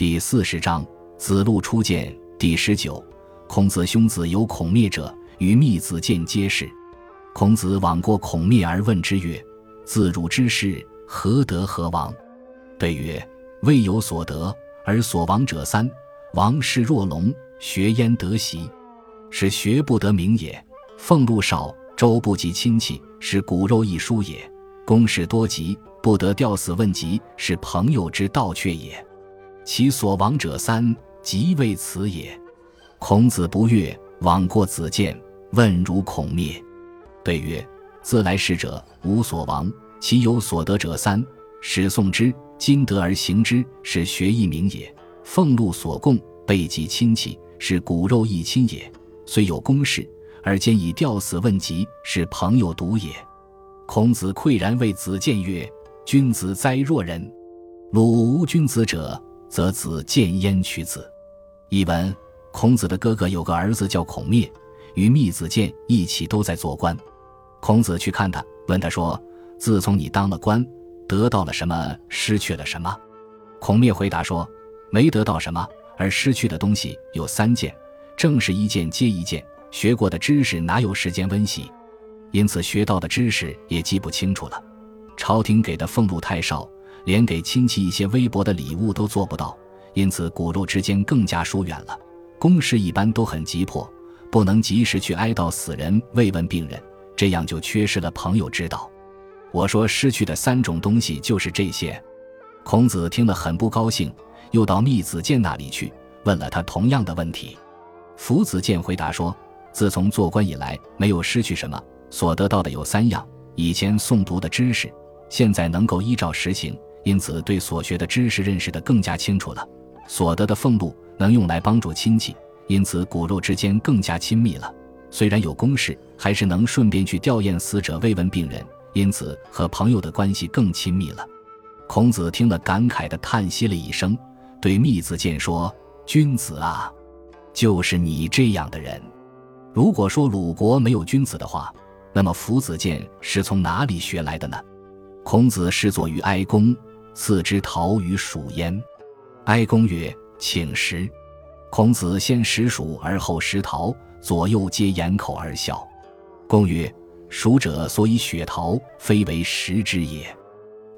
第四十章子路初见第十九。孔子兄子有孔灭者，与密子见皆是。孔子往过孔灭而问之曰：“自汝之事，何得何亡？”对曰：“未有所得，而所亡者三：王室若龙，学焉得习，是学不得名也；俸禄少，周不及亲戚，是骨肉亦疏也；公事多疾，不得吊死问疾，是朋友之道却也。”其所亡者三，即为此也。孔子不悦，往过子建，问如孔灭。对曰：自来世者无所亡，其有所得者三：始诵之，今得而行之，是学义名也；俸禄所供，备及亲戚，是骨肉义亲也。虽有公事，而兼以吊死问疾，是朋友独也。孔子喟然谓子建曰：君子哉若人！鲁无君子者。则子建焉取子。译文：孔子的哥哥有个儿子叫孔灭，与密子建一起都在做官。孔子去看他，问他说：“自从你当了官，得到了什么？失去了什么？”孔灭回答说：“没得到什么，而失去的东西有三件，正是一件接一件。学过的知识哪有时间温习？因此学到的知识也记不清楚了。朝廷给的俸禄太少。”连给亲戚一些微薄的礼物都做不到，因此骨肉之间更加疏远了。公事一般都很急迫，不能及时去哀悼死人、慰问病人，这样就缺失了朋友之道。我说失去的三种东西就是这些。孔子听了很不高兴，又到密子建那里去问了他同样的问题。夫子建回答说：“自从做官以来，没有失去什么，所得到的有三样：以前诵读的知识，现在能够依照实行。”因此，对所学的知识认识的更加清楚了。所得的俸禄能用来帮助亲戚，因此骨肉之间更加亲密了。虽然有公事，还是能顺便去吊唁死者、慰问病人，因此和朋友的关系更亲密了。孔子听了，感慨的叹息了一声，对密子建说：“君子啊，就是你这样的人。如果说鲁国没有君子的话，那么夫子建是从哪里学来的呢？”孔子侍坐于哀公。赐之桃与黍焉。哀公曰：“请食。”孔子先食黍而后食桃，左右皆掩口而笑。公曰：“黍者所以雪桃，非为食之也。”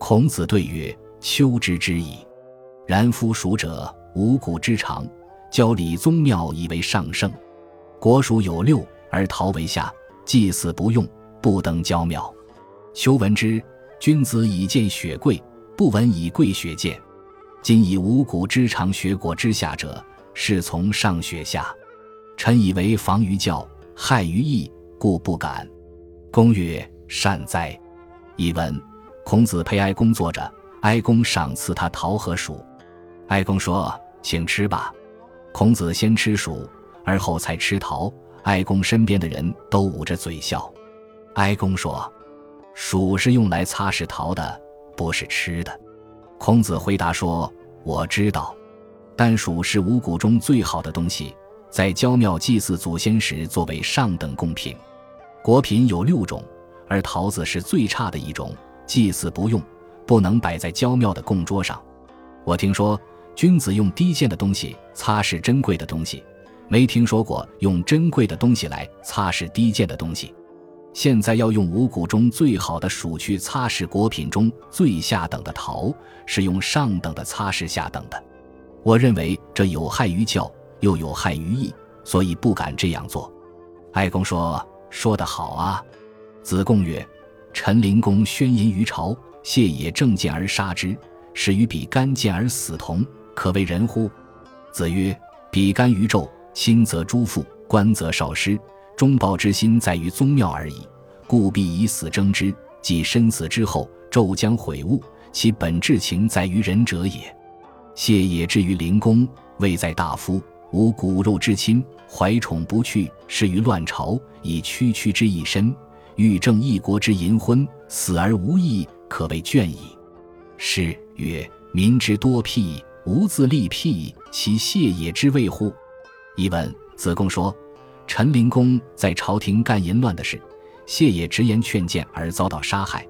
孔子对曰：“秋之之矣。然夫黍者，五谷之长，教礼宗庙以为上圣。国黍有六，而桃为下，祭祀不用，不登郊庙。丘闻之，君子以见雪贵。”不闻以贵学见，今以五谷之长学果之下者，是从上学下。臣以为防于教，害于义，故不敢。公曰：“善哉。”译文：孔子陪哀公坐着，哀公赏赐他桃和黍。哀公说：“请吃吧。”孔子先吃黍，而后才吃桃。哀公身边的人都捂着嘴笑。哀公说：“黍是用来擦拭桃的。”不是吃的，孔子回答说：“我知道，但黍是五谷中最好的东西，在郊庙祭祀祖先时作为上等贡品。果品有六种，而桃子是最差的一种，祭祀不用，不能摆在郊庙的供桌上。我听说君子用低贱的东西擦拭珍贵的东西，没听说过用珍贵的东西来擦拭低贱的东西。”现在要用五谷中最好的黍去擦拭果品中最下等的桃，是用上等的擦拭下等的。我认为这有害于教，又有害于义，所以不敢这样做。哀公说：“说得好啊。”子贡曰：“陈灵公宣淫于朝，谢也正见而杀之，使与比干见而死同，可谓人乎？”子曰：“比干于纣，亲则诸父，官则少师。”忠报之心在于宗庙而已，故必以死争之。即身死之后，纣将悔悟，其本质情在于仁者也。谢也至于灵公，位在大夫，无骨肉之亲，怀宠不去，失于乱朝，以区区之一身，欲正一国之淫昏，死而无益，可谓倦矣。是曰：民之多辟，无自立辟，其谢也之谓乎？译文：子贡说。陈灵公在朝廷干淫乱的事，谢也直言劝谏而遭到杀害，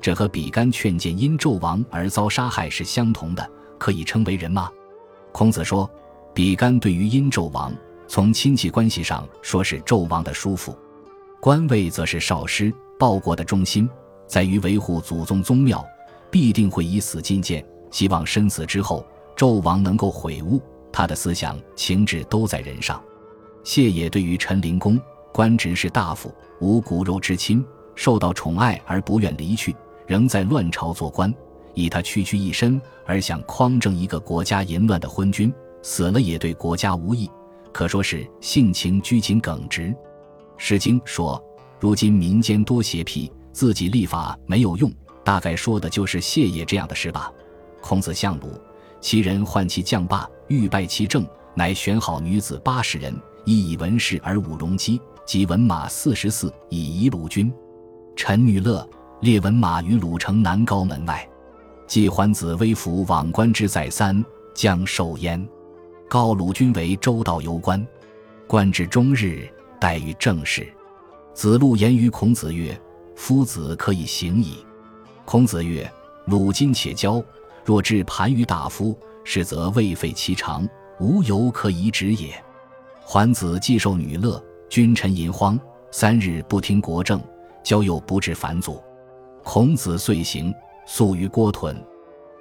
这和比干劝谏因纣王而遭杀害是相同的，可以称为人吗？孔子说：“比干对于殷纣王，从亲戚关系上说是纣王的叔父；官位则是少师，报国的中心在于维护祖宗宗庙，必定会以死进谏。希望身死之后，纣王能够悔悟。他的思想情志都在人上。谢也对于陈灵公，官职是大夫，无骨肉之亲，受到宠爱而不愿离去，仍在乱朝做官。”以他区区一身而想匡正一个国家淫乱的昏君，死了也对国家无益，可说是性情拘谨耿直。《诗经》说：“如今民间多邪僻，自己立法没有用。”大概说的就是谢业这样的事吧。孔子相鲁，其人唤其将霸，欲拜其政，乃选好女子八十人，亦以文士而舞戎机，及文马四十四，以遗鲁君。陈女乐列文马于鲁城南高门外。季桓子微服往观之再三，将受焉。告鲁君为周道游官，官至终日，待于政事。子路言于孔子曰：“夫子可以行矣。”孔子曰：“鲁今且交，若至盘于大夫，是则未废其长，无由可以止也。”桓子既受女乐，君臣淫荒，三日不听国政，交又不至反祖。孔子遂行。宿于郭屯，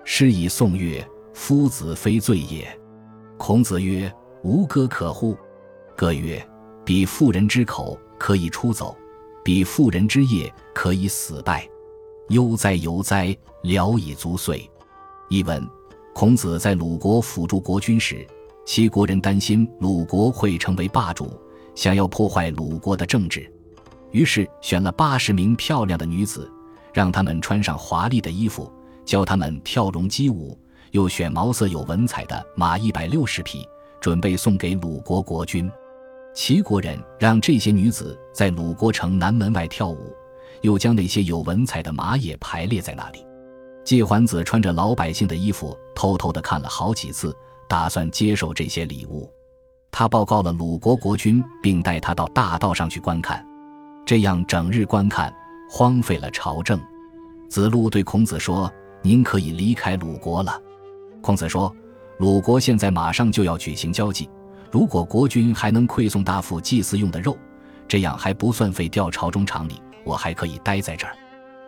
师以宋曰：“夫子非罪也。”孔子曰：“无歌可乎？”歌曰：“彼妇人之口，可以出走；彼妇人之业，可以死败。悠哉悠哉，聊以足岁。”译文：孔子在鲁国辅助国君时，齐国人担心鲁国会成为霸主，想要破坏鲁国的政治，于是选了八十名漂亮的女子。让他们穿上华丽的衣服，教他们跳龙击舞，又选毛色有文采的马一百六十匹，准备送给鲁国国君。齐国人让这些女子在鲁国城南门外跳舞，又将那些有文采的马也排列在那里。季桓子穿着老百姓的衣服，偷偷的看了好几次，打算接受这些礼物。他报告了鲁国国君，并带他到大道上去观看，这样整日观看。荒废了朝政，子路对孔子说：“您可以离开鲁国了。”孔子说：“鲁国现在马上就要举行交际，如果国君还能馈送大夫祭祀用的肉，这样还不算废掉朝中常理，我还可以待在这儿。”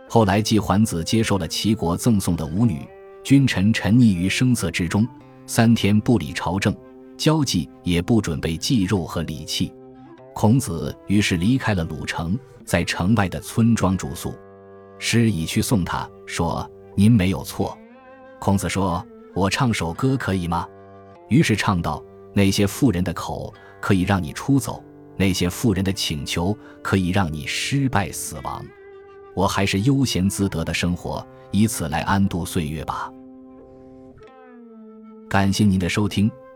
后来季桓子接受了齐国赠送的舞女，君臣沉溺于声色之中，三天不理朝政，交际也不准备祭肉和礼器。孔子于是离开了鲁城。在城外的村庄住宿，师已去送他，说：“您没有错。”孔子说：“我唱首歌可以吗？”于是唱道：“那些妇人的口可以让你出走，那些妇人的请求可以让你失败死亡。我还是悠闲自得的生活，以此来安度岁月吧。”感谢您的收听，